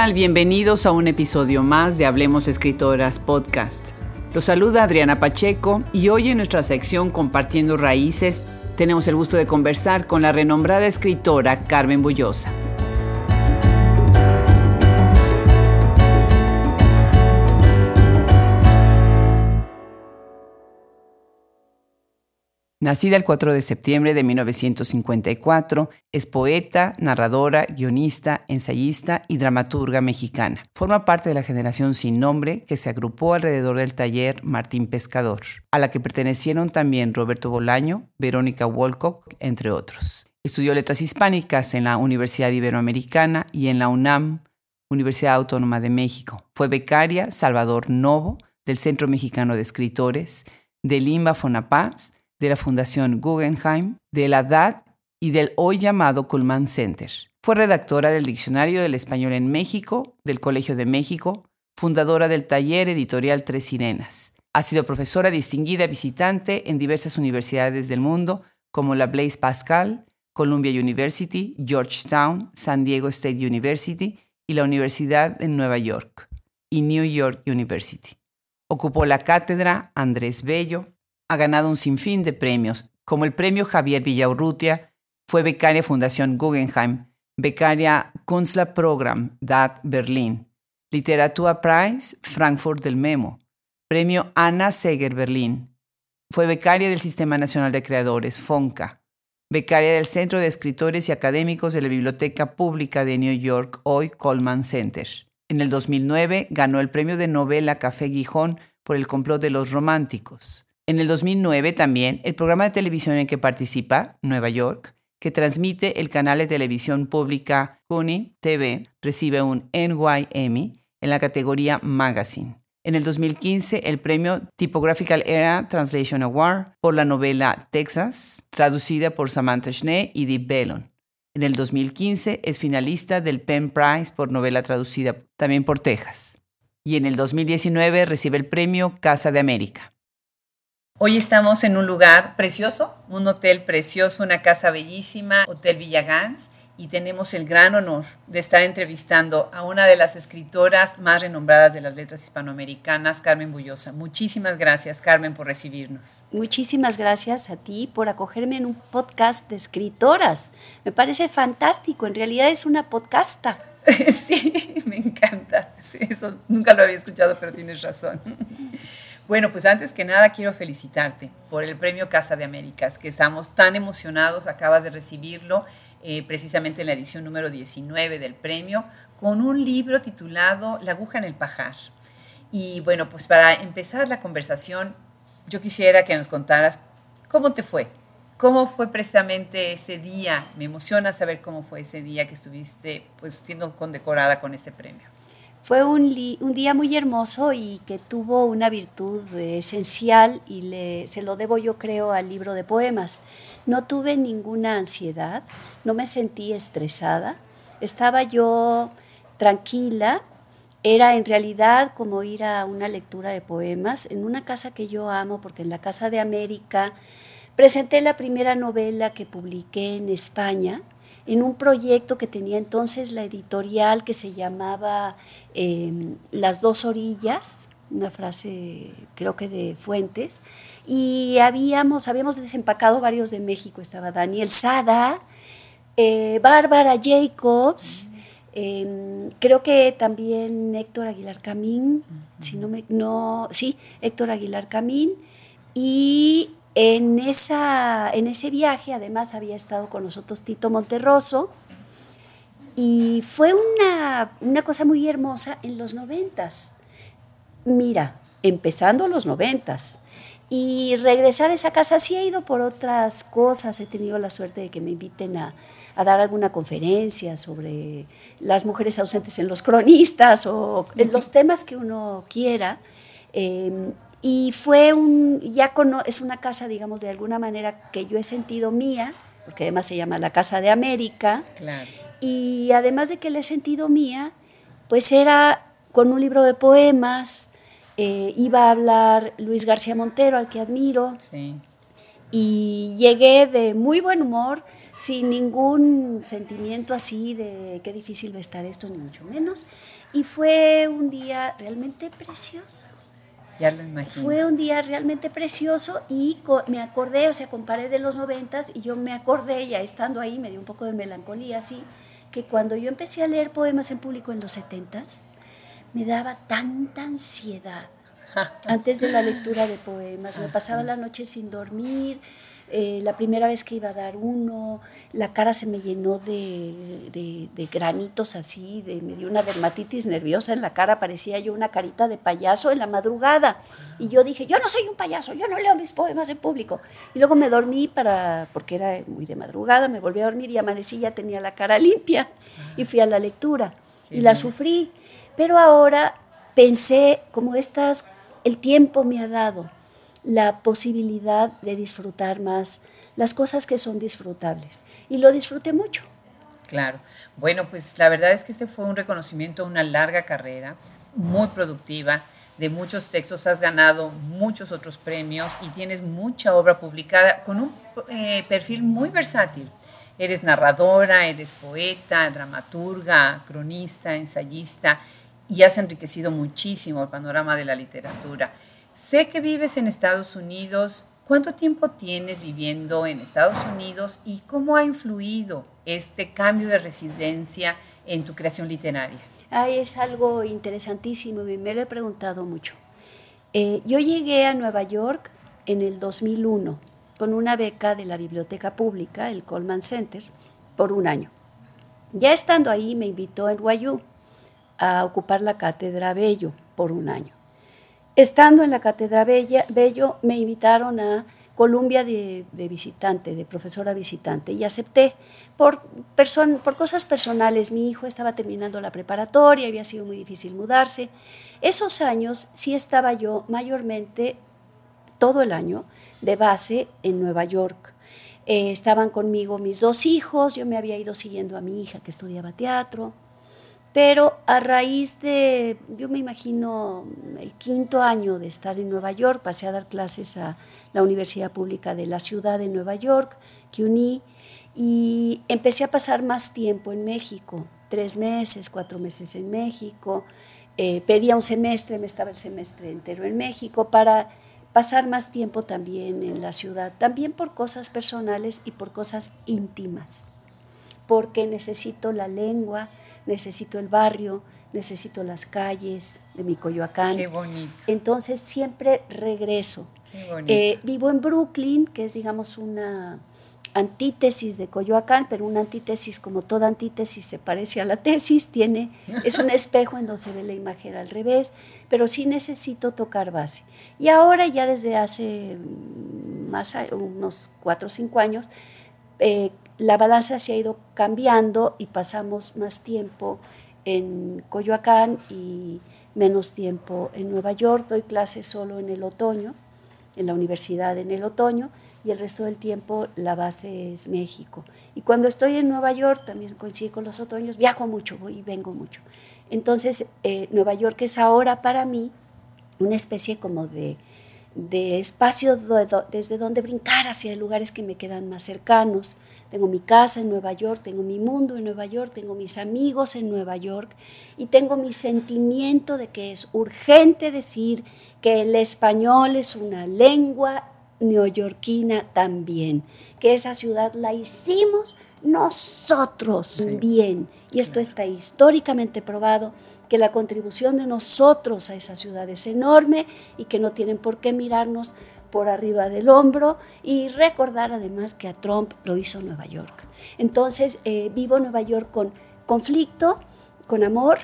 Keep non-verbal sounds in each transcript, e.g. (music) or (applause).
Bienvenidos a un episodio más de Hablemos Escritoras Podcast. Los saluda Adriana Pacheco y hoy en nuestra sección Compartiendo Raíces tenemos el gusto de conversar con la renombrada escritora Carmen Bullosa. Nacida el 4 de septiembre de 1954, es poeta, narradora, guionista, ensayista y dramaturga mexicana. Forma parte de la generación sin nombre que se agrupó alrededor del taller Martín Pescador, a la que pertenecieron también Roberto Bolaño, Verónica Wolcock, entre otros. Estudió letras hispánicas en la Universidad Iberoamericana y en la UNAM, Universidad Autónoma de México. Fue becaria Salvador Novo del Centro Mexicano de Escritores, de Limba Fonapaz, de la Fundación Guggenheim, de la DAD y del hoy llamado Cullman Center. Fue redactora del Diccionario del Español en México, del Colegio de México, fundadora del taller editorial Tres Sirenas. Ha sido profesora distinguida visitante en diversas universidades del mundo, como la Blaise Pascal, Columbia University, Georgetown, San Diego State University y la Universidad de Nueva York y New York University. Ocupó la cátedra Andrés Bello, ha ganado un sinfín de premios, como el premio Javier Villaurrutia, fue becaria Fundación Guggenheim, becaria Kunstler Program DAT Berlín, Literatura Prize Frankfurt del Memo, premio Anna Seger Berlín, fue becaria del Sistema Nacional de Creadores, FONCA, becaria del Centro de Escritores y Académicos de la Biblioteca Pública de New York, hoy Coleman Center. En el 2009 ganó el premio de novela Café Gijón por el complot de los románticos. En el 2009 también el programa de televisión en que participa, Nueva York, que transmite el canal de televisión pública CUNY TV, recibe un NY Emmy en la categoría Magazine. En el 2015, el premio Typographical Era Translation Award por la novela Texas, traducida por Samantha Schnee y Deep Bellon. En el 2015 es finalista del Penn Prize por novela traducida también por Texas. Y en el 2019 recibe el premio Casa de América. Hoy estamos en un lugar precioso, un hotel precioso, una casa bellísima, Hotel Villagans, y tenemos el gran honor de estar entrevistando a una de las escritoras más renombradas de las letras hispanoamericanas, Carmen Bullosa. Muchísimas gracias, Carmen, por recibirnos. Muchísimas gracias a ti por acogerme en un podcast de escritoras. Me parece fantástico, en realidad es una podcasta. (laughs) sí, me encanta. eso nunca lo había escuchado, pero tienes razón. Bueno, pues antes que nada quiero felicitarte por el premio Casa de Américas, que estamos tan emocionados, acabas de recibirlo eh, precisamente en la edición número 19 del premio, con un libro titulado La aguja en el pajar. Y bueno, pues para empezar la conversación, yo quisiera que nos contaras cómo te fue, cómo fue precisamente ese día. Me emociona saber cómo fue ese día que estuviste pues siendo condecorada con este premio. Fue un, día muy hermoso y que tuvo una virtud esencial y le, se lo debo yo creo al libro de poemas. No tuve ninguna ansiedad, no me sentí estresada, estaba yo tranquila, era en realidad como ir a una lectura de poemas en una casa que yo amo, porque en la Casa de América presenté la primera novela que publiqué en España, en un proyecto que tenía entonces la editorial que se llamaba em, Las dos orillas, una frase creo que de Fuentes, y habíamos, habíamos desempacado varios de México, estaba Daniel Sada, eh, Bárbara Jacobs, em, creo que también Héctor Aguilar Camín, si no me, no, sí, Héctor Aguilar Camín, y en, esa, en ese viaje además había estado con nosotros Tito Monterroso y fue una, una cosa muy hermosa en los noventas. Mira, empezando los noventas. Y regresar a esa casa sí he ido por otras cosas, he tenido la suerte de que me inviten a, a dar alguna conferencia sobre las mujeres ausentes en los cronistas o en los temas que uno quiera. Eh, y fue un, ya es una casa, digamos, de alguna manera que yo he sentido mía, porque además se llama la Casa de América. Claro. Y además de que la he sentido mía, pues era con un libro de poemas, eh, iba a hablar Luis García Montero, al que admiro. Sí. y llegué de muy buen humor, sin ningún sentimiento así de qué difícil va a estar esto, ni mucho menos. Y fue un día realmente precioso. Ya lo imagino. Fue un día realmente precioso y me acordé, o sea, comparé de los noventas y yo me acordé, ya estando ahí, me dio un poco de melancolía así, que cuando yo empecé a leer poemas en público en los setentas, me daba tanta ansiedad (laughs) antes de la lectura de poemas. Me pasaba la noche sin dormir, eh, la primera vez que iba a dar uno, la cara se me llenó de, granitos así, de, me dio una dermatitis nerviosa en la cara, parecía yo una carita de payaso en la madrugada. Y yo dije, yo no soy un payaso, yo no leo mis poemas en público. Y luego me dormí para, porque era muy de madrugada, me volví a dormir y amanecí, ya tenía la cara limpia y fui a la lectura y la sufrí. Pero ahora pensé, como estas, el tiempo me ha dado la posibilidad de disfrutar más las cosas que son disfrutables. Y lo disfruté mucho. Claro. Bueno, pues la verdad es que este fue un reconocimiento a una larga carrera, muy productiva, de muchos textos, has ganado muchos otros premios y tienes mucha obra publicada con un eh, perfil muy versátil. Eres narradora, eres poeta, dramaturga, cronista, ensayista y has enriquecido muchísimo el panorama de la literatura. Sé que vives en Estados Unidos. ¿Cuánto tiempo tienes viviendo en Estados Unidos y cómo ha influido este cambio de residencia en tu creación literaria? Ay, es algo interesantísimo me lo he preguntado mucho. Eh, yo llegué a Nueva York en el 2001 con una beca de la Biblioteca Pública, el Coleman Center, por un año. Ya estando ahí me invitó en Guayú a ocupar la cátedra Bello por un año. Estando en la Cátedra Bello, me invitaron a Columbia de, visitante, de profesora visitante, y acepté por, por cosas personales. Mi hijo estaba terminando la preparatoria, había sido muy difícil mudarse. Esos años sí estaba yo mayormente, todo el año, de base en Nueva York. Eh, estaban conmigo mis dos hijos, yo me había ido siguiendo a mi hija que estudiaba teatro. Pero a raíz de, yo me imagino, el quinto año de estar en Nueva York, pasé a dar clases a la Universidad Pública de la Ciudad de Nueva York, que uní, y empecé a pasar más tiempo en México, tres meses, cuatro meses en México. Eh, pedía un semestre, me estaba el semestre entero en México para pasar más tiempo también en la ciudad, también por cosas personales y por cosas íntimas, porque necesito la lengua, necesito el barrio, necesito las calles de mi Coyoacán. Qué bonito. Entonces siempre regreso. Qué bonito. Eh, vivo en Brooklyn, que es digamos una antítesis de Coyoacán, pero una antítesis como toda antítesis se parece a la tesis, tiene, (laughs) es un espejo en donde se ve la imagen al revés, pero sí necesito tocar base. Y ahora ya desde hace más unos cuatro o cinco años, eh, la balanza se ha ido cambiando y pasamos más tiempo en Coyoacán y menos tiempo en Nueva York. Doy clases solo en el otoño, en la universidad en el otoño, y el resto del tiempo la base es México. Y cuando estoy en Nueva York, también coincide con los otoños, viajo mucho, voy y vengo mucho. Entonces, eh, Nueva York es ahora para mí una especie como de, de espacio desde donde brincar hacia lugares que me quedan más cercanos tengo mi casa en Nueva York, tengo mi mundo en Nueva York, tengo mis amigos en Nueva York y tengo mi sentimiento de que es urgente decir que el español es una lengua neoyorquina también, que esa ciudad la hicimos nosotros bien. Y esto está históricamente probado, que la contribución de nosotros a esa ciudad es enorme y que no tienen por qué mirarnos por arriba del hombro y recordar además que a Trump lo hizo Nueva York. Entonces eh, vivo Nueva York con conflicto, con amor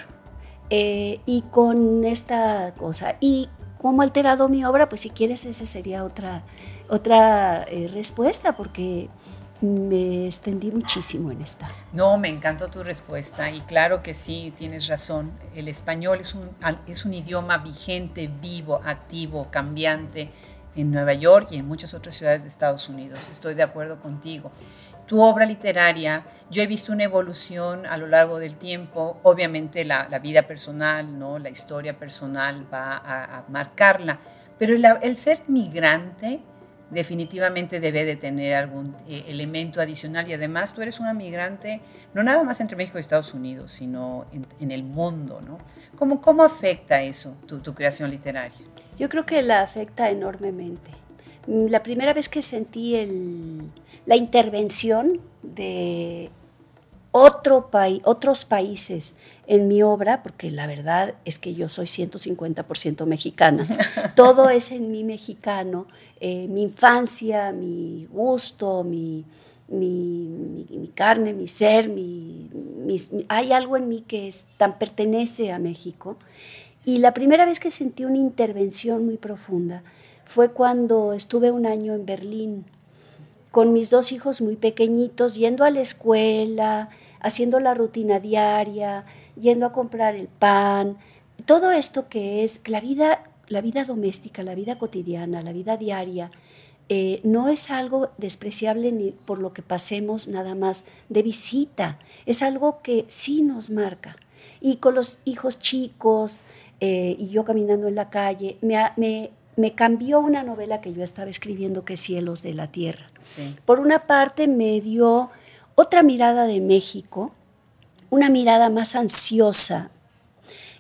eh, y con esta cosa. ¿Y cómo ha alterado mi obra? Pues si quieres esa sería otra, otra eh, respuesta porque me extendí muchísimo en esta. No, me encantó tu respuesta y claro que sí, tienes razón. El español es un, es un idioma vigente, vivo, activo, cambiante en Nueva York y en muchas otras ciudades de Estados Unidos. Estoy de acuerdo contigo. Tu obra literaria, yo he visto una evolución a lo largo del tiempo. Obviamente la, vida personal, ¿no? la historia personal va a, marcarla, pero el, ser migrante definitivamente debe de tener algún eh, elemento adicional y además tú eres una migrante no nada más entre México y Estados Unidos, sino en, el mundo, ¿no? ¿Cómo, ¿Cómo afecta eso tu, tu creación literaria? Yo creo que la afecta enormemente. La primera vez que sentí el, la intervención de otro país, otros países en mi obra, porque la verdad es que yo soy 150% mexicana. (laughs) Todo es en mí mexicano, eh, mi infancia, mi gusto, mi, mi, carne, mi ser, mi, hay algo en mí que es, tan pertenece a México. Y la primera vez que sentí una intervención muy profunda fue cuando estuve un año en Berlín con mis dos hijos muy pequeñitos, yendo a la escuela, haciendo la rutina diaria, yendo a comprar el pan, todo esto que es la vida, la vida doméstica, la vida cotidiana, la vida diaria, eh, no es algo despreciable ni por lo que pasemos nada más de visita, es algo que sí nos marca. Y con los hijos chicos eh, y yo caminando en la calle, me, me, me, cambió una novela que yo estaba escribiendo que es Cielos de la Tierra. Por una parte me dio otra mirada de México, una mirada más ansiosa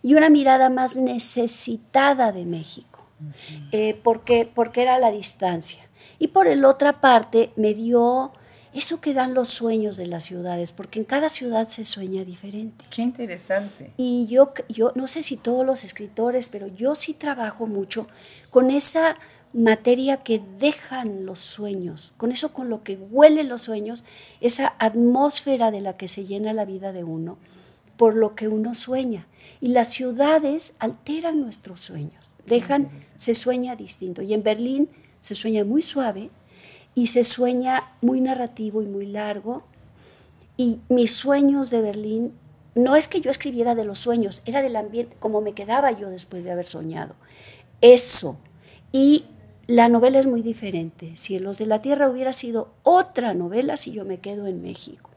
y una mirada más necesitada de México, eh, porque, porque era la distancia. Y por el otra parte me dio eso que dan los sueños de las ciudades, porque en cada ciudad se sueña diferente. Qué interesante. Y yo, yo no sé si todos los escritores, pero yo sí trabajo mucho con esa materia que dejan los sueños, con eso con lo que huelen los sueños, esa atmósfera de la que se llena la vida de uno, por lo que uno sueña. Y las ciudades alteran nuestros sueños, dejan, se sueña distinto. Y en Berlín se sueña muy suave y se sueña muy narrativo y muy largo. Y mis sueños de Berlín, no es que yo escribiera de los sueños, era del ambiente, como me quedaba yo después de haber soñado. Eso. Y la novela es muy diferente. Si Los de la Tierra hubiera sido otra novela, si yo me quedo en México.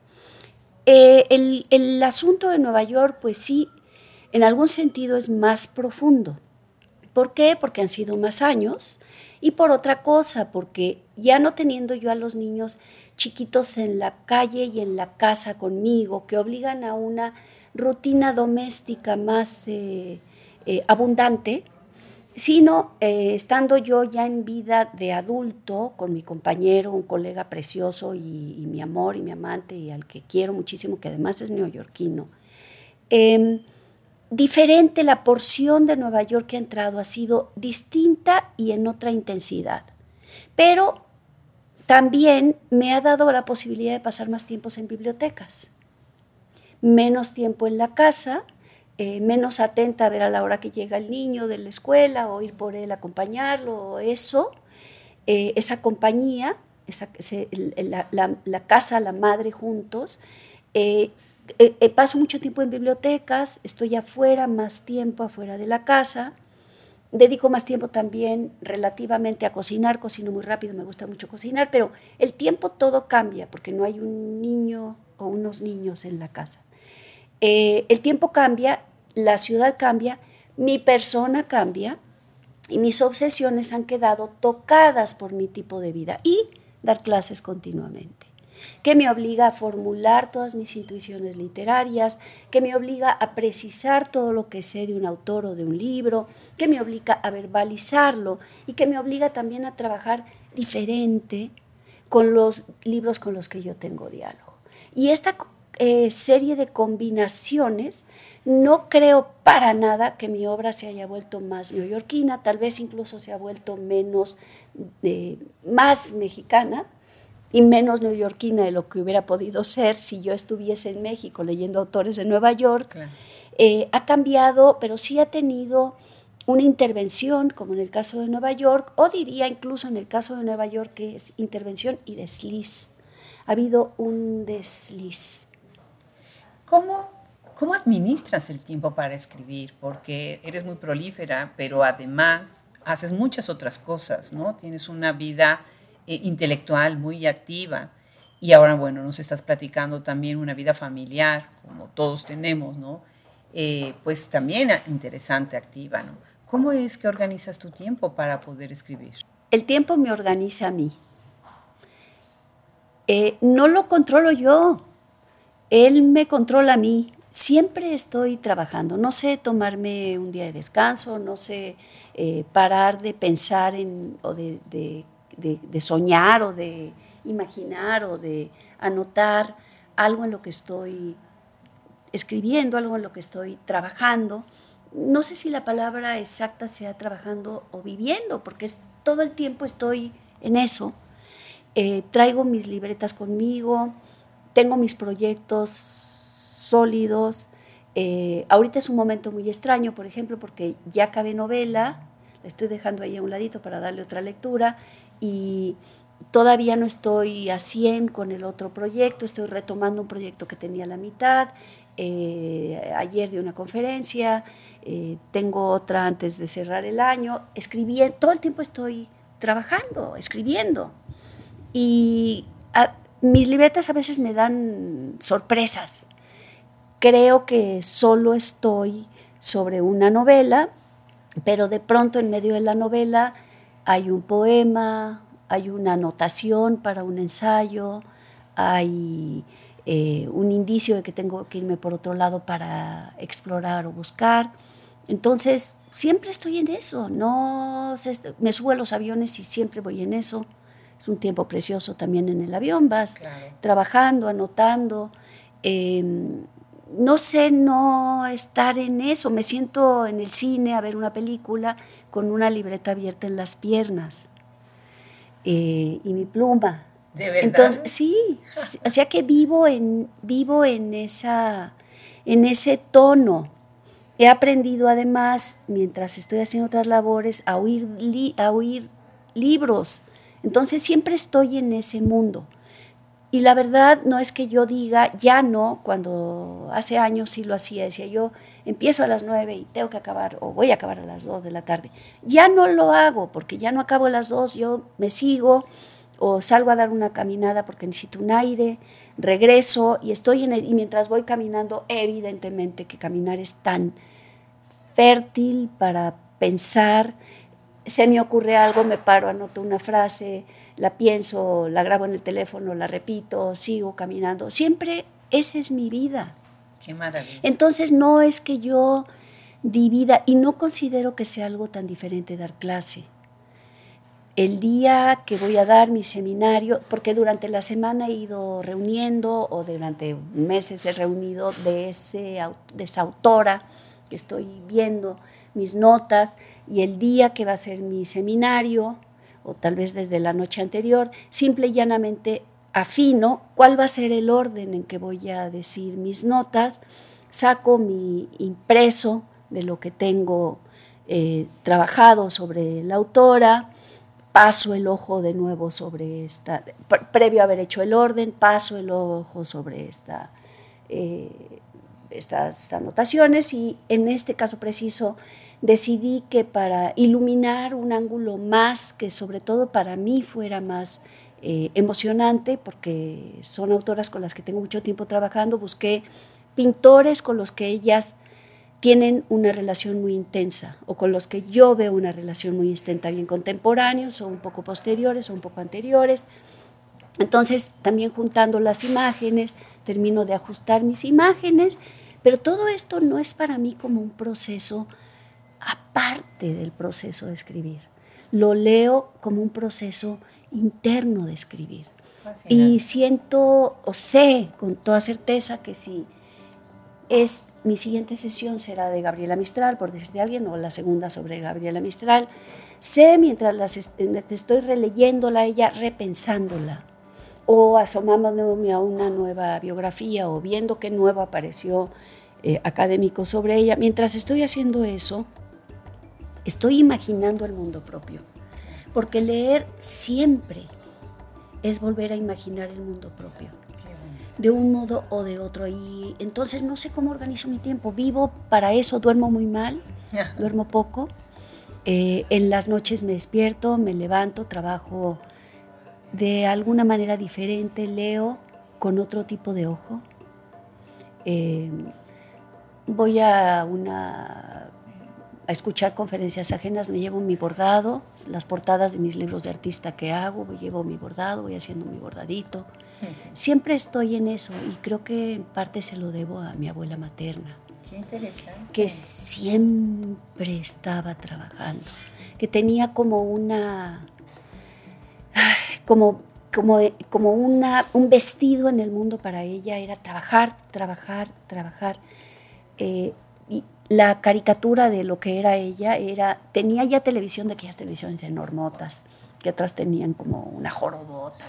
Eh, el, el asunto de Nueva York, pues sí, en algún sentido es más profundo. ¿Por qué? Porque han sido más años y por otra cosa, porque ya no teniendo yo a los niños chiquitos en la calle y en la casa conmigo, que obligan a una rutina doméstica más eh, eh, abundante, sino eh, estando yo ya en vida de adulto con mi compañero, un colega precioso y, mi amor y mi amante y al que quiero muchísimo, que además es neoyorquino. Em, diferente la porción de Nueva York que ha entrado ha sido distinta y en otra intensidad, pero también me ha dado la posibilidad de pasar más tiempos en bibliotecas, menos tiempo en la casa, eh, menos atenta a ver a la hora que llega el niño de la escuela o ir por él, acompañarlo, eso, eh, esa compañía, esa, la, casa, la madre juntos. Eh, paso mucho tiempo en bibliotecas, estoy afuera, más tiempo afuera de la casa. Dedico más tiempo también relativamente a cocinar, cocino muy rápido, me gusta mucho cocinar, pero el tiempo todo cambia porque no hay un niño o unos niños en la casa. el tiempo cambia la ciudad cambia, mi persona cambia y mis obsesiones han quedado tocadas por mi tipo de vida y dar clases continuamente que me obliga a formular todas mis intuiciones literarias, que me obliga a precisar todo lo que sé de un autor o de un libro, que me obliga a verbalizarlo y que me obliga también a trabajar diferente con los libros con los que yo tengo diálogo. Y esta eh, serie de combinaciones no creo para nada que mi obra se haya vuelto más neoyorquina, tal vez incluso se ha vuelto menos, eh, más mexicana y menos neoyorquina de lo que hubiera podido ser si yo estuviese en México leyendo autores de Nueva York. Eh, ha cambiado, pero sí ha tenido una intervención, como en el caso de Nueva York, o diría incluso en el caso de Nueva York que es intervención y desliz. Ha habido un desliz. ¿Cómo ¿Cómo administras el tiempo para escribir? Porque eres muy prolífera, pero además haces muchas otras cosas, ¿no? Tienes una vida eh, intelectual muy activa y ahora, bueno, nos estás platicando también una vida familiar, como todos tenemos, ¿no? Eh, pues también interesante, activa, ¿no? ¿Cómo es que organizas tu tiempo para poder escribir? el tiempo me organiza a mí. Eh, no lo controlo yo, él me controla a mí. Siempre estoy trabajando, no sé tomarme un día de descanso, no sé eh, parar de pensar en, o de, de soñar o de imaginar o de anotar algo en lo que estoy escribiendo, algo en lo que estoy trabajando. No sé si la palabra exacta sea trabajando o viviendo, porque todo el tiempo estoy en eso. Eh, traigo mis libretas conmigo, tengo mis proyectos sólidos. Eh, ahorita es un momento muy extraño, por ejemplo, porque ya acabé novela, la estoy dejando ahí a un ladito para darle otra lectura y todavía no estoy a 100 con el otro proyecto, estoy retomando un proyecto que tenía la mitad. Eh, ayer de una conferencia, tengo otra antes de cerrar el año, escribiendo, todo el tiempo estoy trabajando, escribiendo. Y mis libretas a veces me dan sorpresas. Creo que solo estoy sobre una novela, pero de pronto en medio de la novela hay un poema, hay una anotación para un ensayo, hay eh, un indicio de que tengo que irme por otro lado para explorar o buscar. Entonces, siempre estoy en eso, no me subo a los aviones y siempre voy en eso. Es un tiempo precioso también en el avión, vas trabajando, anotando. Em, no sé no estar en eso, me siento en el cine a ver una película con una libreta abierta en las piernas eh, y mi pluma. ¿De verdad? Entonces, sí, o sea que vivo en, vivo en, esa, en ese tono. He aprendido además, mientras estoy haciendo otras labores, a oír, a oír libros entonces siempre estoy en ese mundo. Y la verdad no es que yo diga, ya no, cuando hace años sí lo hacía, decía yo, empiezo a las nueve y tengo que acabar, o voy a acabar a las dos de la tarde. Ya no lo hago, porque ya no acabo a las dos, yo me sigo, o salgo a dar una caminada porque necesito un aire, regreso y estoy en y mientras voy caminando, evidentemente que caminar es tan fértil para pensar, se me ocurre algo, me paro, anoto una frase, la pienso, la grabo en el teléfono, la repito, sigo caminando. Siempre esa es mi vida. Qué maravilla. Entonces no es que yo divida y no considero que sea algo tan diferente dar clase. El día que voy a dar mi seminario, porque durante la semana he ido reuniendo o durante meses he reunido de, ese, de esa autora que estoy viendo, mis notas y el día que va a ser mi seminario, o tal vez desde la noche anterior, simple y llanamente afino cuál va a ser el orden en que voy a decir mis notas, saco mi impreso de lo que tengo eh, trabajado sobre la autora, paso el ojo de nuevo sobre esta, previo a haber hecho el orden, paso el ojo sobre esta, eh, estas anotaciones y en este caso preciso decidí que para iluminar un ángulo más, que sobre todo para mí fuera más eh, emocionante, porque son autoras con las que tengo mucho tiempo trabajando, busqué pintores con los que ellas tienen una relación muy intensa o con los que yo veo una relación muy intensa, bien contemporáneos o un poco posteriores o un poco anteriores. Entonces, también juntando las imágenes, termino de ajustar mis imágenes, pero todo esto no es para mí como un proceso aparte del proceso de escribir. Lo leo como un proceso interno de escribir. Y siento o sé con toda certeza que si es mi siguiente sesión será de Gabriela Mistral, por decirte alguien, o la segunda sobre Gabriela Mistral. Sé mientras las estoy releyéndola, ella repensándola, o asomándome a una nueva biografía, o viendo qué nuevo apareció eh, académico sobre ella. Mientras estoy haciendo eso, Estoy imaginando el mundo propio, porque leer siempre es volver a imaginar el mundo propio, de un modo o de otro. Y entonces no sé cómo organizo mi tiempo. Vivo para eso, duermo muy mal, (laughs) duermo poco. Eh, en las noches me despierto, me levanto, trabajo de alguna manera diferente, leo con otro tipo de ojo. Eh, voy a una a escuchar conferencias ajenas, me llevo mi bordado, las portadas de mis libros de artista que hago, me llevo mi bordado, voy haciendo mi bordadito. Siempre estoy en eso y creo que en parte se lo debo a mi abuela materna. Qué interesante. Que siempre estaba trabajando, que tenía como una, como, como, como una, un vestido en el mundo para ella, era trabajar, trabajar, trabajar. Eh, la caricatura de lo que era ella era, tenía ya televisión de aquellas televisiones enormotas, que atrás tenían como una jorobota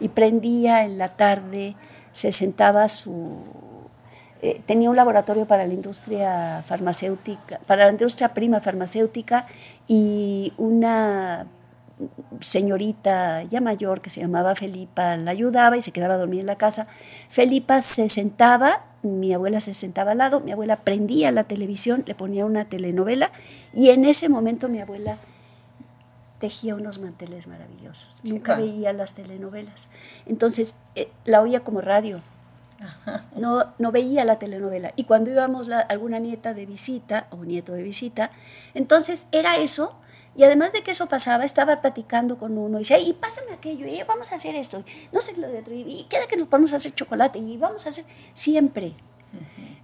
y prendía en la tarde, se sentaba su... Eh, tenía un laboratorio para la industria farmacéutica, para la industria prima farmacéutica y una señorita ya mayor que se llamaba Felipa la ayudaba y se quedaba a dormir en la casa. Felipa se sentaba, mi abuela se sentaba al lado, mi abuela prendía la televisión, le ponía una telenovela y en ese momento mi abuela tejía unos manteles maravillosos. Nunca veía las telenovelas. Entonces eh, la oía como radio. No, no veía la telenovela. Y cuando íbamos la, alguna nieta de visita o nieto de visita, entonces era eso. Y además de que eso pasaba, estaba platicando con uno y decía, y pásame aquello, y vamos a hacer esto, no sé lo de otro, y queda que nos vamos a hacer chocolate, y vamos a hacer siempre.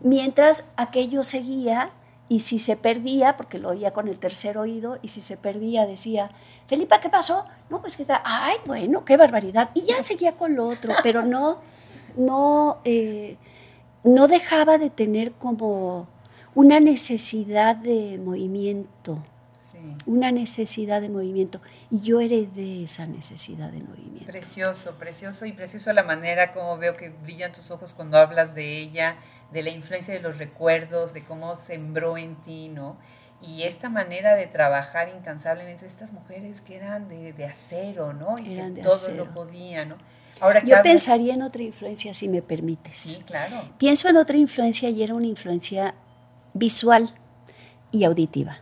Mientras aquello seguía, y si se perdía, porque lo oía con el tercer oído, y si se perdía decía, Felipa, ¿qué pasó? No, pues que ay, bueno, qué barbaridad. Y ya seguía con lo otro, pero no, no, eh, no dejaba de tener como una necesidad de movimiento. Una necesidad de movimiento. Y yo heredé esa necesidad de movimiento. Precioso, precioso y precioso la manera como veo que brillan tus ojos cuando hablas de ella de la influencia de los recuerdos, de cómo sembró en ti, ¿no? Y esta manera de trabajar incansablemente, estas mujeres que eran de, acero, ¿no? Y que todo lo podían, ¿no? Ahora Yo pensaría en otra influencia, si me permites. Sí, claro. Pienso en otra influencia y era una influencia visual y auditiva.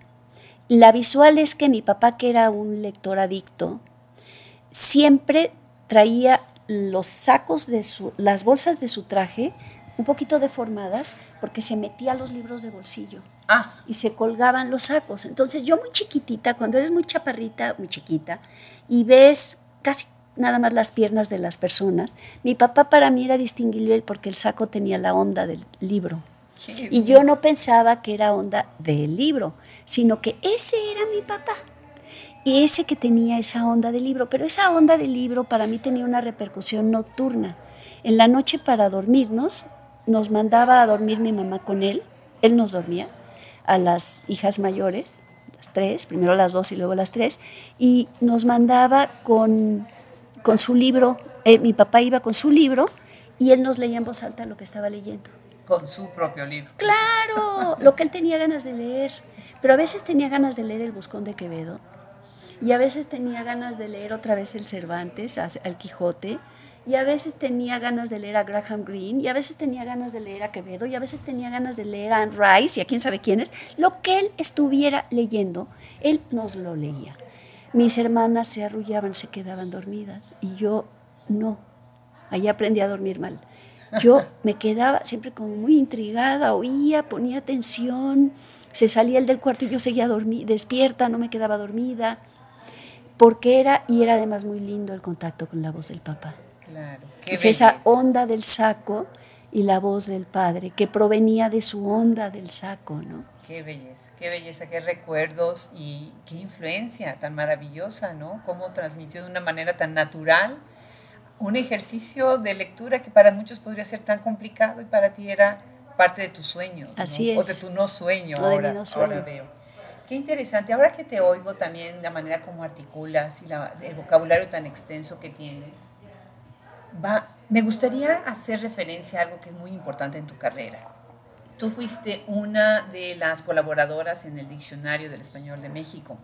La visual es que mi papá, que era un lector adicto, siempre traía los sacos de su, las bolsas de su traje un poquito deformadas porque se metía los libros de bolsillo. Ah. Y se colgaban los sacos. Entonces yo muy chiquitita, cuando eres muy chaparrita, muy chiquita, y ves casi nada más las piernas de las personas, mi papá para mí era distinguible porque el saco tenía la onda del libro. Y yo no pensaba que era onda del libro, sino que ese era mi papá. Y ese que tenía esa onda del libro, pero esa onda del libro para mí tenía una repercusión nocturna. En la noche para dormirnos, nos mandaba a dormir mi mamá con él, él nos dormía, a las hijas mayores, las tres, primero las dos y luego las tres, y nos mandaba con, con su libro, eh, mi papá iba con su libro y él nos leía en voz alta lo que estaba leyendo. Con su propio libro. Claro, lo que él tenía ganas de leer, pero a veces tenía ganas de leer El Buscón de Quevedo y a veces tenía ganas de leer otra vez el Cervantes, al Quijote, y a veces tenía ganas de leer a Graham Greene, y a veces tenía ganas de leer a Quevedo, y a veces tenía ganas de leer a Anne Rice, y a quién sabe quiénes. Lo que él estuviera leyendo, él nos lo leía. Mis hermanas se arrullaban, se quedaban dormidas, y yo no. Ahí aprendí a dormir mal. Yo me quedaba siempre como muy intrigada, oía, ponía atención, se salía el del cuarto y yo seguía despierta, no me quedaba dormida, porque era, y era además muy lindo el contacto con la voz del papá. Claro. esa onda del saco y la voz del padre, que provenía de su onda del saco, ¿no? Qué belleza, qué belleza, qué recuerdos y qué influencia tan maravillosa, ¿no? Cómo transmitió de una manera tan natural un ejercicio de lectura que para muchos podría ser tan complicado y para ti era parte de tu sueño. Así es. O de tu no sueño, ahora, ahora veo. Qué interesante. Ahora que te oigo también la manera como articulas y el vocabulario tan extenso que tienes, Va, me gustaría hacer referencia a algo que es muy importante en tu carrera. Tú fuiste una de las colaboradoras en el Diccionario del Español de México,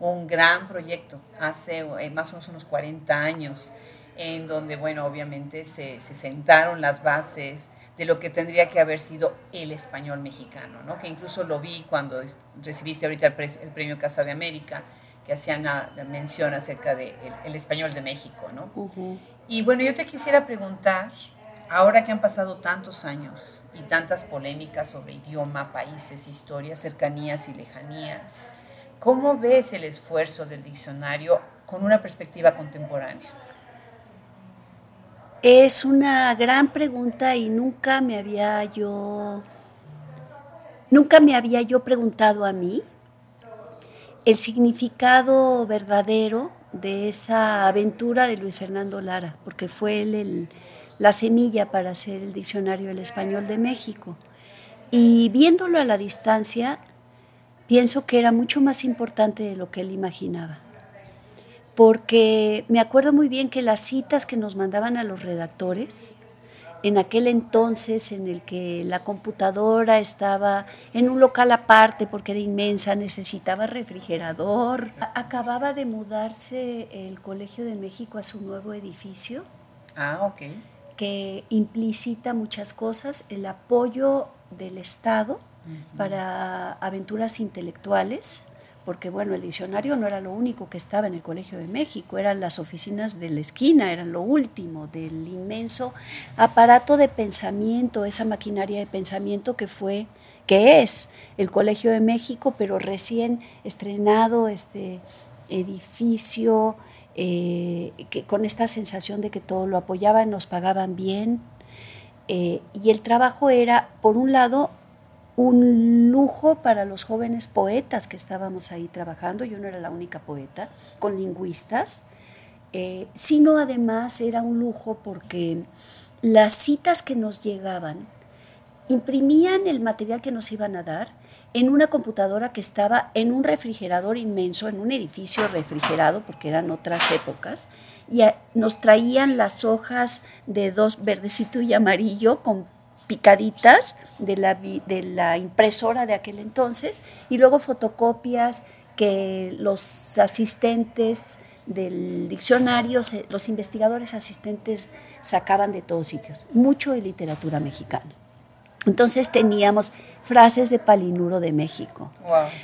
un gran proyecto hace eh, más o menos unos 40 años, en donde, bueno, obviamente se, se, sentaron las bases de lo que tendría que haber sido el español mexicano, ¿no? que incluso lo vi cuando recibiste ahorita el, premio Casa de América, que hacían la, mención acerca del de el español de México. ¿no? Y bueno, yo te quisiera preguntar, ahora que han pasado tantos años y tantas polémicas sobre idioma, países, historias, cercanías y lejanías, ¿cómo ves el esfuerzo del diccionario con una perspectiva contemporánea? Es una gran pregunta y nunca me había yo nunca me había yo preguntado a mí el significado verdadero de esa aventura de Luis Fernando Lara, porque fue él la semilla para hacer el diccionario del español de México. Y viéndolo a la distancia, pienso que era mucho más importante de lo que él imaginaba. Porque me acuerdo muy bien que las citas que nos mandaban a los redactores, en aquel entonces en el que la computadora estaba en un local aparte porque era inmensa, necesitaba refrigerador. Acababa de mudarse el Colegio de México a su nuevo edificio. Ah, ok. Que implicita muchas cosas, el apoyo del Estado para aventuras intelectuales, porque bueno, el diccionario no era lo único que estaba en el Colegio de México, eran las oficinas de la esquina, eran lo último del inmenso aparato de pensamiento, esa maquinaria de pensamiento que fue, que es el Colegio de México, pero recién estrenado este edificio, eh, que, con esta sensación de que todo lo apoyaban, nos pagaban bien. Eh, y el trabajo era, por un lado, un lujo para los jóvenes poetas que estábamos ahí trabajando, yo no era la única poeta, con lingüistas, eh, sino además era un lujo porque las citas que nos llegaban imprimían el material que nos iban a dar en una computadora que estaba en un refrigerador inmenso, en un edificio refrigerado, porque eran otras épocas, y nos traían las hojas de dos verdecito y amarillo con picaditas de la, de la impresora de aquel entonces y luego fotocopias que los asistentes del diccionario, los investigadores asistentes sacaban de todos sitios, mucho de literatura mexicana. Entonces teníamos frases de Palinuro de México,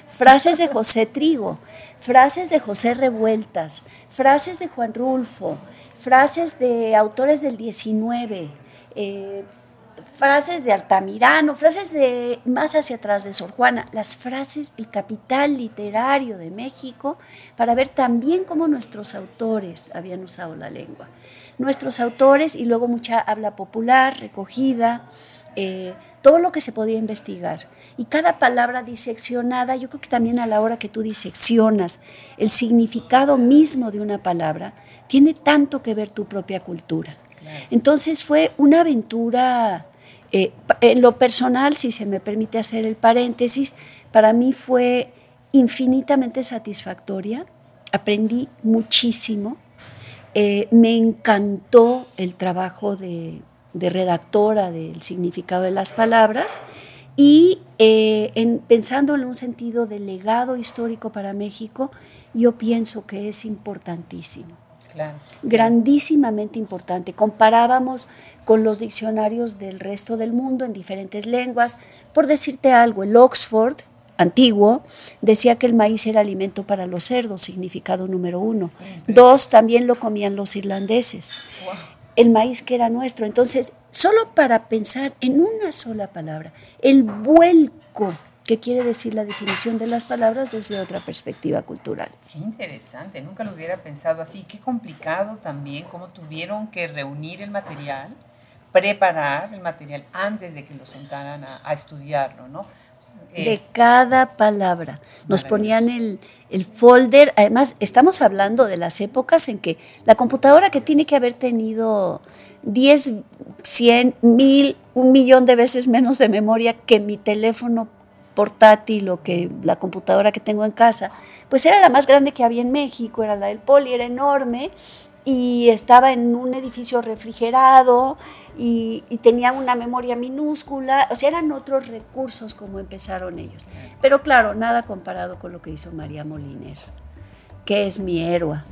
frases de José Trigo, frases de José Revueltas, frases de Juan Rulfo, frases de autores del 19, frases de Altamirano, frases de más hacia atrás de Sor Juana, las frases, el capital literario de México, para ver también cómo nuestros autores habían usado la lengua. Nuestros autores y luego mucha habla popular, recogida, eh, todo lo que se podía investigar. Y cada palabra diseccionada, yo creo que también a la hora que tú diseccionas el significado mismo de una palabra, tiene tanto que ver tu propia cultura. Entonces fue una aventura eh, en lo personal, si se me permite hacer el paréntesis, para mí fue infinitamente satisfactoria, aprendí muchísimo, eh, me encantó el trabajo de, redactora del significado de las palabras y eh, en, pensando en un sentido de legado histórico para México, yo pienso que es importantísimo. Grandísimamente importante. Comparábamos con los diccionarios del resto del mundo en diferentes lenguas. Por decirte algo, el Oxford, antiguo, decía que el maíz era alimento para los cerdos, significado número uno. Dos, también lo comían los irlandeses. El maíz que era nuestro. Entonces, solo para pensar en una sola palabra, el vuelco que quiere decir la definición de las palabras desde otra perspectiva cultural. Qué interesante, nunca lo hubiera pensado así. Qué complicado también cómo tuvieron que reunir el material, preparar el material antes de que lo sentaran a, estudiarlo, ¿no? de cada palabra. Nos ponían el, el folder, además estamos hablando de las épocas en que la computadora que tiene que haber tenido 10, 100, 1000, un millón de veces menos de memoria que mi teléfono portátil o que la computadora que tengo en casa, pues era la más grande que había en México, era la del Poli, era enorme y estaba en un edificio refrigerado y, tenía una memoria minúscula, o sea, eran otros recursos como empezaron ellos. Pero claro, nada comparado con lo que hizo María Moliner que es mi héroe.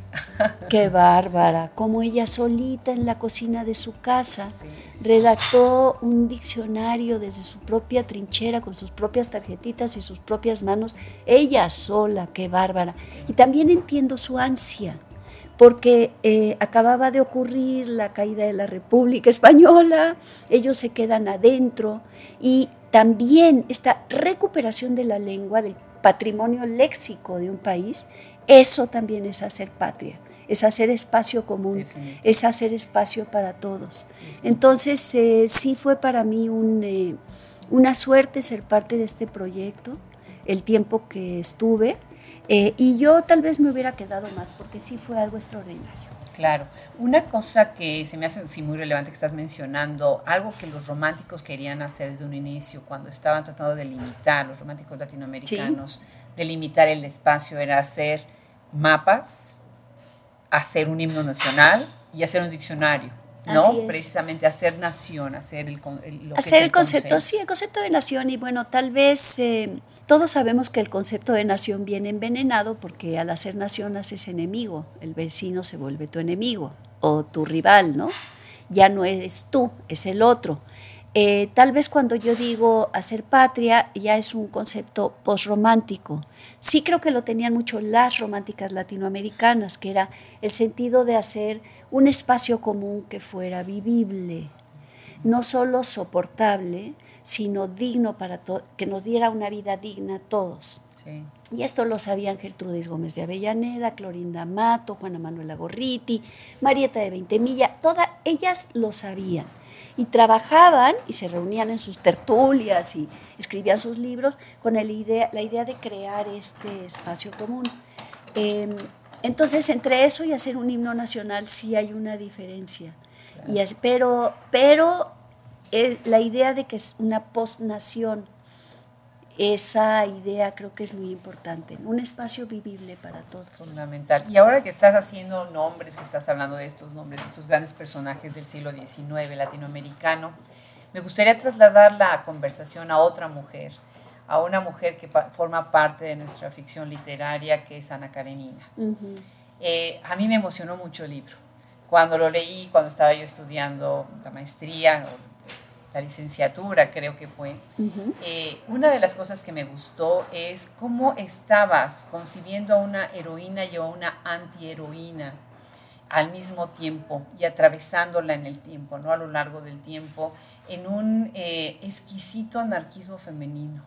Qué bárbara, como ella solita en la cocina de su casa redactó un diccionario desde su propia trinchera, con sus propias tarjetitas y sus propias manos, ella sola, qué bárbara. Y también entiendo su ansia, porque eh, acababa de ocurrir la caída de la República Española, ellos se quedan adentro y también esta recuperación de la lengua, del patrimonio léxico de un país, eso también es hacer patria, es hacer espacio común, es hacer espacio para todos. Entonces, eh, sí fue para mí eh, una suerte ser parte de este proyecto, el tiempo que estuve, eh, y yo tal vez me hubiera quedado más, porque sí fue algo extraordinario. Claro. Una cosa que se me hace sí, muy relevante que estás mencionando, algo que los románticos querían hacer desde un inicio, cuando estaban tratando de limitar, los románticos latinoamericanos, de limitar el espacio, era hacer mapas, hacer un himno nacional y hacer un diccionario. ¿no? Precisamente hacer nación, hacer el, hacer el, concepto, sí, el concepto de nación y bueno, tal vez eh, todos sabemos que el concepto de nación viene envenenado porque al hacer nación haces enemigo, el vecino se vuelve tu enemigo o tu rival, ¿no? Ya no eres tú, es el otro. Eh, tal vez cuando yo digo hacer patria ya es un concepto posromántico. Sí creo que lo tenían mucho las románticas latinoamericanas, que era el sentido de hacer un espacio común que fuera vivible, no solo soportable, sino digno para que nos diera una vida digna a todos. Y esto lo sabían Gertrudis Gómez de Avellaneda, Clorinda Mato, Juana Manuela Gorriti, Marieta de Veintemilla, todas ellas lo sabían. Y trabajaban y se reunían en sus tertulias y escribían sus libros con el idea, la idea de crear este espacio común. Em, entonces, entre eso y hacer un himno nacional sí hay una diferencia. Y pero, pero la idea de que es una postnación, esa idea creo que es muy importante, un espacio vivible para todos. Fundamental. Y ahora que estás haciendo nombres, que estás hablando de estos nombres, de estos grandes personajes del siglo XIX latinoamericano, me gustaría trasladar la conversación a otra mujer, a una mujer que forma parte de nuestra ficción literaria, que es Ana Karenina. Eh, a mí me emocionó mucho el libro. Cuando lo leí, cuando estaba yo estudiando la maestría, la licenciatura creo que fue, eh, una de las cosas que me gustó es cómo estabas concibiendo a una heroína y a una antiheroína al mismo tiempo y atravesándola en el tiempo, ¿no? A lo largo del tiempo, en un eh, exquisito anarquismo femenino.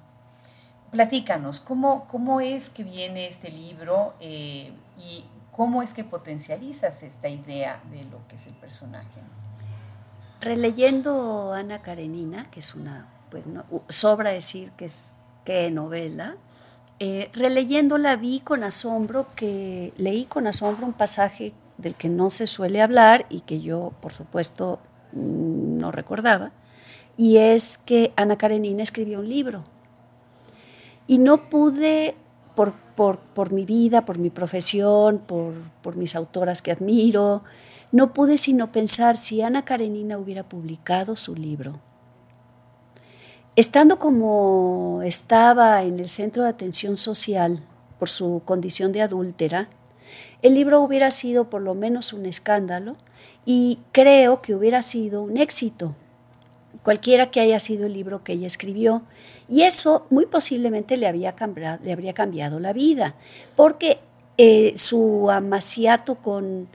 Platícanos, ¿cómo, ¿cómo es que viene este libro eh, y cómo es que potencializas esta idea de lo que es el personaje? Releyendo Ana Karenina, que es una, pues no, sobra decir que es qué novela, eh, releyéndola vi con asombro que leí con asombro un pasaje del que no se suele hablar y que yo, por supuesto, mm, no recordaba, y es que Ana Karenina escribió un libro. Y no pude, por, por, mi vida, por mi profesión, por, por mis autoras que admiro, no pude sino pensar si Ana Karenina hubiera publicado su libro. Estando como estaba en el centro de atención social por su condición de adúltera, el libro hubiera sido por lo menos un escándalo y creo que hubiera sido un éxito, cualquiera que haya sido el libro que ella escribió. Y eso muy posiblemente le, había cambiado, le habría cambiado la vida, porque eh, su amaciato con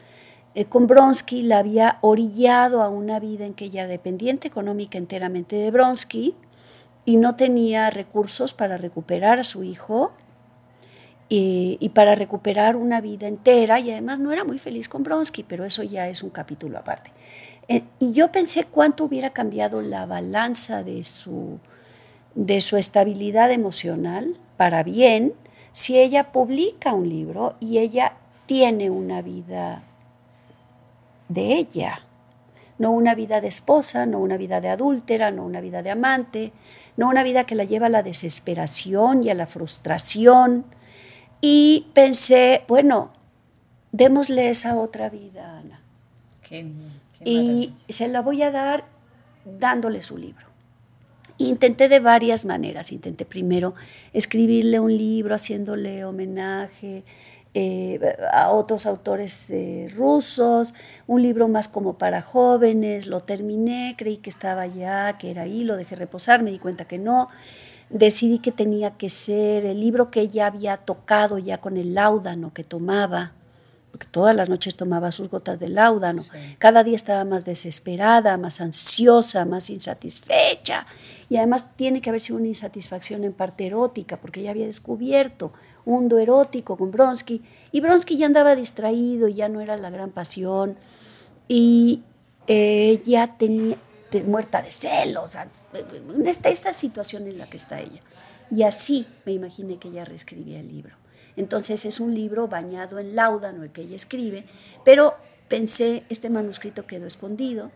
con Bronsky la había orillado a una vida en que ella dependiente económica enteramente de Bronsky y no tenía recursos para recuperar a su hijo y, para recuperar una vida entera y además no era muy feliz con Bronsky, pero eso ya es un capítulo aparte. Eh, y yo pensé cuánto hubiera cambiado la balanza de su, de su estabilidad emocional para bien si ella publica un libro y ella tiene una vida de ella. No una vida de esposa, no una vida de adúltera, no una vida de amante, no una vida que la lleva a la desesperación y a la frustración. Y pensé, bueno, démosle esa otra vida, Ana. y se la voy a dar dándole su libro. Intenté de varias maneras. Intenté primero escribirle un libro, haciéndole homenaje, eh, a otros autores eh, rusos, un libro más como para jóvenes, lo terminé, creí que estaba ya, que era ahí, lo dejé reposar, me di cuenta que no, decidí que tenía que ser el libro que ella había tocado ya con el láudano que tomaba porque todas las noches tomaba sus gotas de láudano. Cada día estaba más desesperada, más ansiosa, más insatisfecha. Y además tiene que haber sido una insatisfacción en parte erótica, porque ella había descubierto un mundo erótico con Bronsky. Y Bronsky ya andaba distraído, ya no era la gran pasión. Y ella tenía, muerta de celos, esta, esta situación en la que está ella. Y así me imaginé que ella reescribía el libro. Entonces es un libro bañado en láudano el que ella escribe, pero pensé, este manuscrito quedó escondido,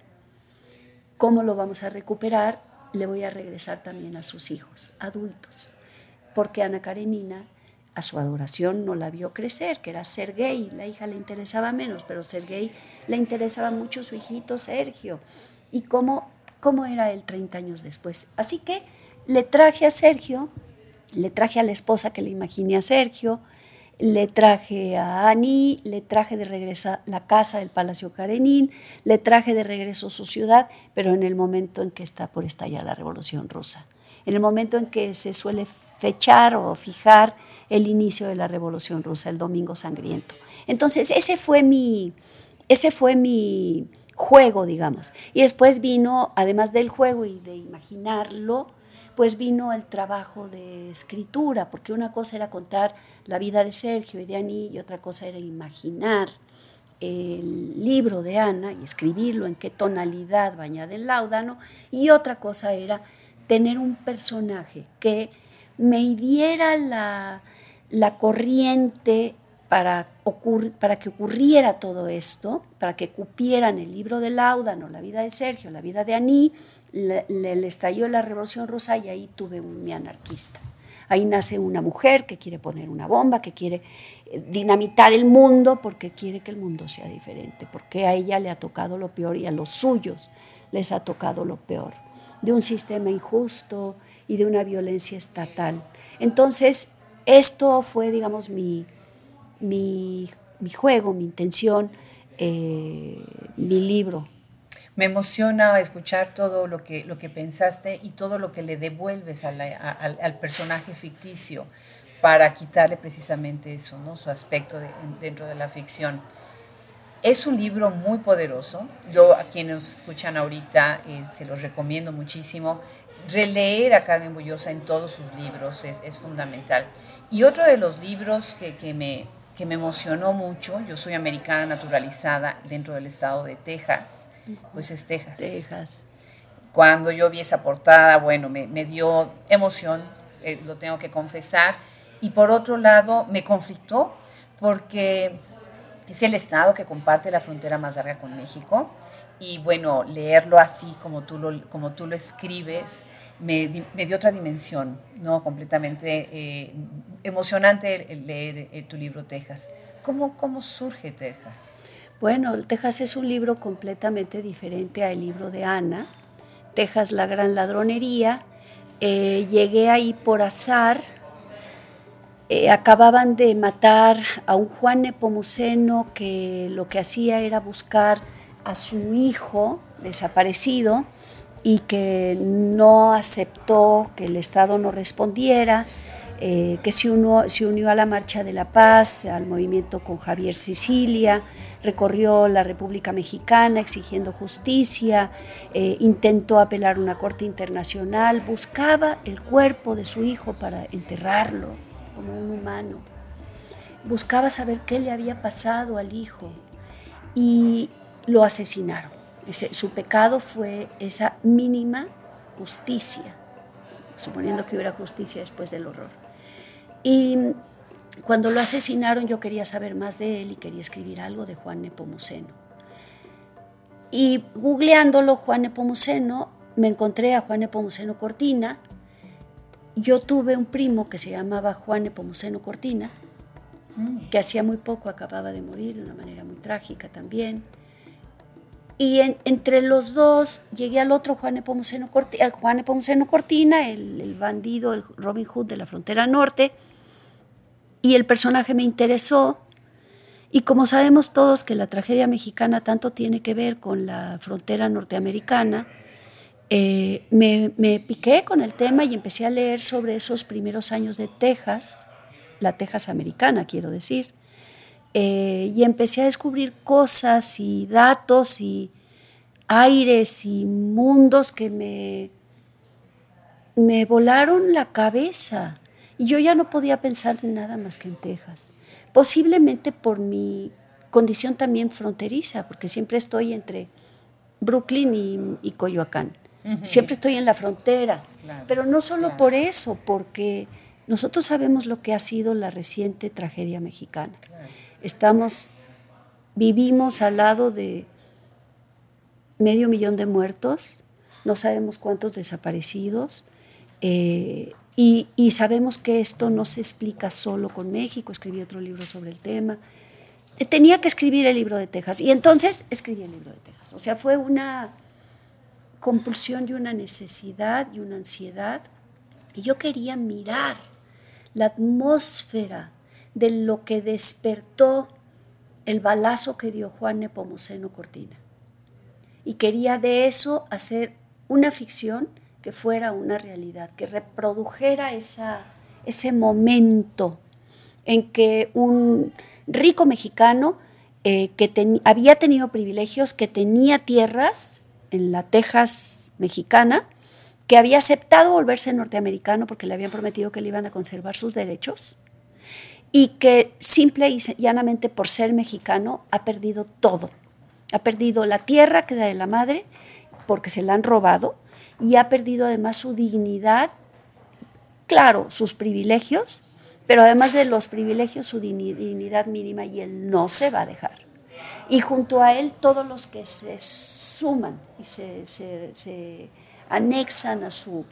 ¿cómo lo vamos a recuperar? Le voy a regresar también a sus hijos, adultos, porque Ana Karenina a su adoración no la vio crecer, que era Sergei, la hija le interesaba menos, pero Sergei le interesaba mucho su hijito Sergio, y cómo, cómo era él 30 años después. Así que le traje a Sergio le traje a la esposa que le imaginé a Sergio, le traje a Ani, le traje de regreso la casa del Palacio Karenin, le traje de regreso su ciudad, pero en el momento en que está por estallar la Revolución Rusa, en el momento en que se suele fechar o fijar el inicio de la Revolución Rusa, el Domingo Sangriento. Entonces, ese fue mi, ese fue mi juego, digamos. Y después vino, además del juego y de imaginarlo, pues vino el trabajo de escritura, porque una cosa era contar la vida de Sergio y de Ani y otra cosa era imaginar el libro de Ana y escribirlo en qué tonalidad bañada en láudano y otra cosa era tener un personaje que me diera la, la corriente para, para que ocurriera todo esto, para que cupieran el libro de Láudano, la vida de Sergio, la vida de Aní, le, estalló la revolución rusa y ahí tuve un mi anarquista. Ahí nace una mujer que quiere poner una bomba, que quiere eh, dinamitar el mundo porque quiere que el mundo sea diferente, porque a ella le ha tocado lo peor y a los suyos les ha tocado lo peor, de un sistema injusto y de una violencia estatal. Entonces, esto fue, digamos, mi, mi, juego, mi intención, eh, mi libro. Me emociona escuchar todo lo que, lo que pensaste y todo lo que le devuelves al, personaje ficticio para quitarle precisamente eso, ¿no? su aspecto dentro de la ficción. Es un libro muy poderoso. Yo a quienes nos escuchan ahorita eh, se los recomiendo muchísimo. Releer a Carmen Bullosa en todos sus libros es, es fundamental. Y otro de los libros que, que, me, que me emocionó mucho. Yo soy americana naturalizada dentro del estado de Texas, pues es Texas. Texas. Cuando yo vi esa portada, bueno, me, me dio emoción, eh, lo tengo que confesar. Y por otro lado, me conflictó porque es el estado que comparte la frontera más larga con México. Y bueno, leerlo así como tú lo, como tú lo escribes, me, me dio otra dimensión, ¿no? Completamente eh, emocionante leer eh, tu libro Texas. ¿Cómo, ¿Cómo surge Texas? Bueno, Texas es un libro completamente diferente al libro de Ana. Texas, la gran ladronería. Eh, llegué ahí por azar. Acababan de matar a un Juan Nepomuceno que lo que hacía era buscar a su hijo desaparecido y que no aceptó que el Estado no respondiera, eh, que se, se unió a la Marcha de la Paz, al movimiento con Javier Sicilia, recorrió la República Mexicana exigiendo justicia, eh, intentó apelar a una corte internacional, buscaba el cuerpo de su hijo para enterrarlo como un humano, buscaba saber qué le había pasado al hijo y lo asesinaron su pecado fue esa mínima justicia, suponiendo que hubiera justicia después del horror. Y cuando lo asesinaron yo quería saber más de él y quería escribir algo de Juan Nepomuceno. Y googleándolo, Juan Nepomuceno, me encontré a Juan Nepomuceno Cortina. Yo tuve un primo que se llamaba Juan Nepomuceno Cortina, mm. que hacía muy poco acababa de morir de una manera muy trágica también. Y entre los dos llegué al otro Juan Nepomuceno, Cortina, Juan Cortina, el, el, bandido, el Robin Hood de la frontera norte, y el personaje me interesó. Y como sabemos todos que la tragedia mexicana tanto tiene que ver con la frontera norteamericana, eh, me, piqué con el tema y empecé a leer sobre esos primeros años de Texas, la Texas americana quiero decir, eh, y empecé a descubrir cosas y datos y aires y mundos que me, me volaron la cabeza. Y yo ya no podía pensar en nada más que en Texas. Posiblemente por mi condición también fronteriza, porque siempre estoy entre Brooklyn y, Coyoacán. Siempre estoy en la frontera. Pero no solo por eso, porque nosotros sabemos lo que ha sido la reciente tragedia mexicana. Estamos, vivimos al lado de medio millón de muertos, no sabemos cuántos desaparecidos, eh, y, sabemos que esto no se explica solo con México, escribí otro libro sobre el tema. Tenía que escribir el libro de Texas, y entonces escribí el libro de Texas. O sea, fue una compulsión y una necesidad y una ansiedad. Y yo quería mirar la atmósfera de lo que despertó el balazo que dio Juan Nepomuceno Cortina. Y quería de eso hacer una ficción que fuera una realidad, que reprodujera esa, ese momento en que un rico mexicano eh, que había tenido privilegios, que tenía tierras en la Texas mexicana, que había aceptado volverse norteamericano porque le habían prometido que le iban a conservar sus derechos y que simple y llanamente por ser mexicano ha perdido todo. Ha perdido la tierra que da de la madre porque se la han robado y ha perdido además su dignidad, claro, sus privilegios, pero además de los privilegios, su dignidad mínima y él no se va a dejar. Y junto a él todos los que se suman y se, se anexan a su,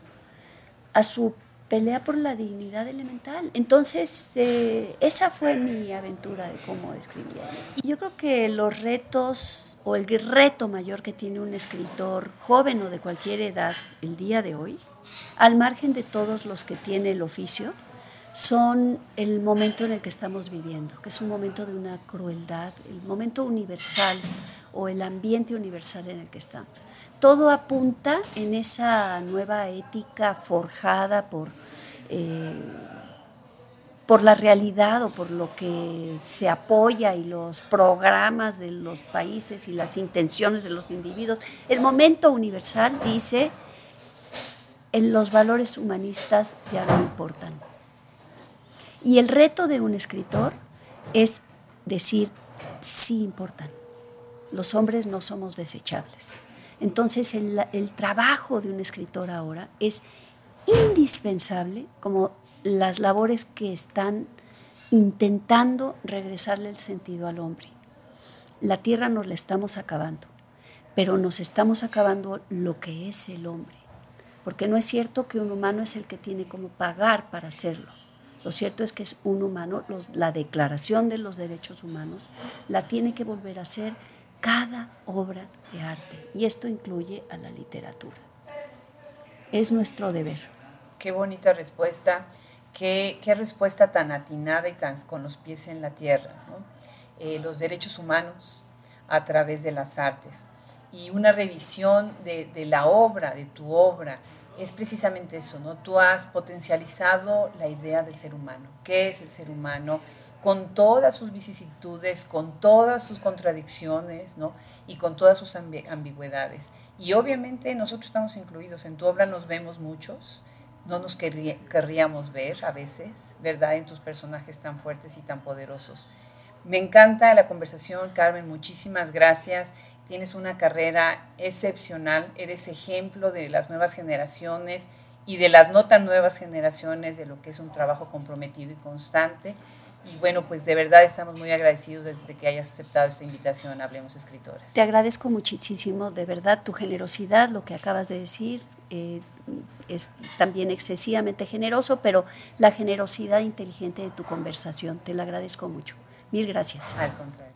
a su pelea por la dignidad elemental. Entonces, eh, esa fue mi aventura de cómo escribir. Y yo creo que los retos o el reto mayor que tiene un escritor joven o de cualquier edad el día de hoy, al margen de todos los que tiene el oficio, son el momento en el que estamos viviendo, que es un momento de una crueldad, el momento universal o el ambiente universal en el que estamos. Todo apunta en esa nueva ética forjada por, eh, por la realidad o por lo que se apoya y los programas de los países y las intenciones de los individuos. El momento universal dice, en los valores humanistas ya no importan y el reto de un escritor es decir, sí importan. Los hombres no somos desechables. Entonces el, el trabajo de un escritor ahora es indispensable como las labores que están intentando regresarle el sentido al hombre. La tierra nos la estamos acabando, pero nos estamos acabando lo que es el hombre, porque no es cierto que un humano es el que tiene como pagar para hacerlo. Lo cierto es que es un humano, la Declaración de los Derechos Humanos la tiene que volver a hacer cada obra de arte y esto incluye a la literatura. Es nuestro deber. Qué bonita respuesta, qué, respuesta tan atinada y tan con los pies en la tierra. Eh, los derechos humanos a través de las artes y una revisión de, de la obra, de tu obra, es precisamente eso, ¿no? Tú has potencializado la idea del ser humano. ¿Qué es el ser humano? Con todas sus vicisitudes, con todas sus contradicciones, ¿no? Y con todas sus ambigüedades. Y obviamente nosotros estamos incluidos. En tu obra nos vemos muchos. No nos querríamos ver a veces, ¿verdad? En tus personajes tan fuertes y tan poderosos. Me encanta la conversación, Carmen. Muchísimas gracias tienes una carrera excepcional, eres ejemplo de las nuevas generaciones y de las no tan nuevas generaciones de lo que es un trabajo comprometido y constante. Y bueno, pues de verdad estamos muy agradecidos de, que hayas aceptado esta invitación Hablemos Escritoras. Te agradezco muchísimo, de verdad, tu generosidad, lo que acabas de decir. Eh, es también excesivamente generoso, pero la generosidad inteligente de tu conversación, te la agradezco mucho. Mil gracias. Al contrario.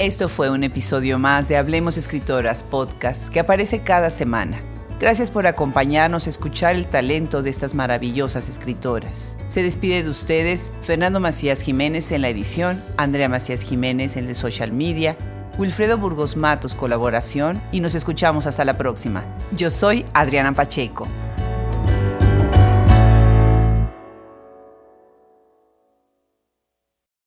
Esto fue un episodio más de Hablemos Escritoras Podcast que aparece cada semana. Gracias por acompañarnos a escuchar el talento de estas maravillosas escritoras. Se despide de ustedes Fernando Macías Jiménez en la edición, Andrea Macías Jiménez en el social media, Wilfredo Burgos Matos, colaboración, y nos escuchamos hasta la próxima. Yo soy Adriana Pacheco.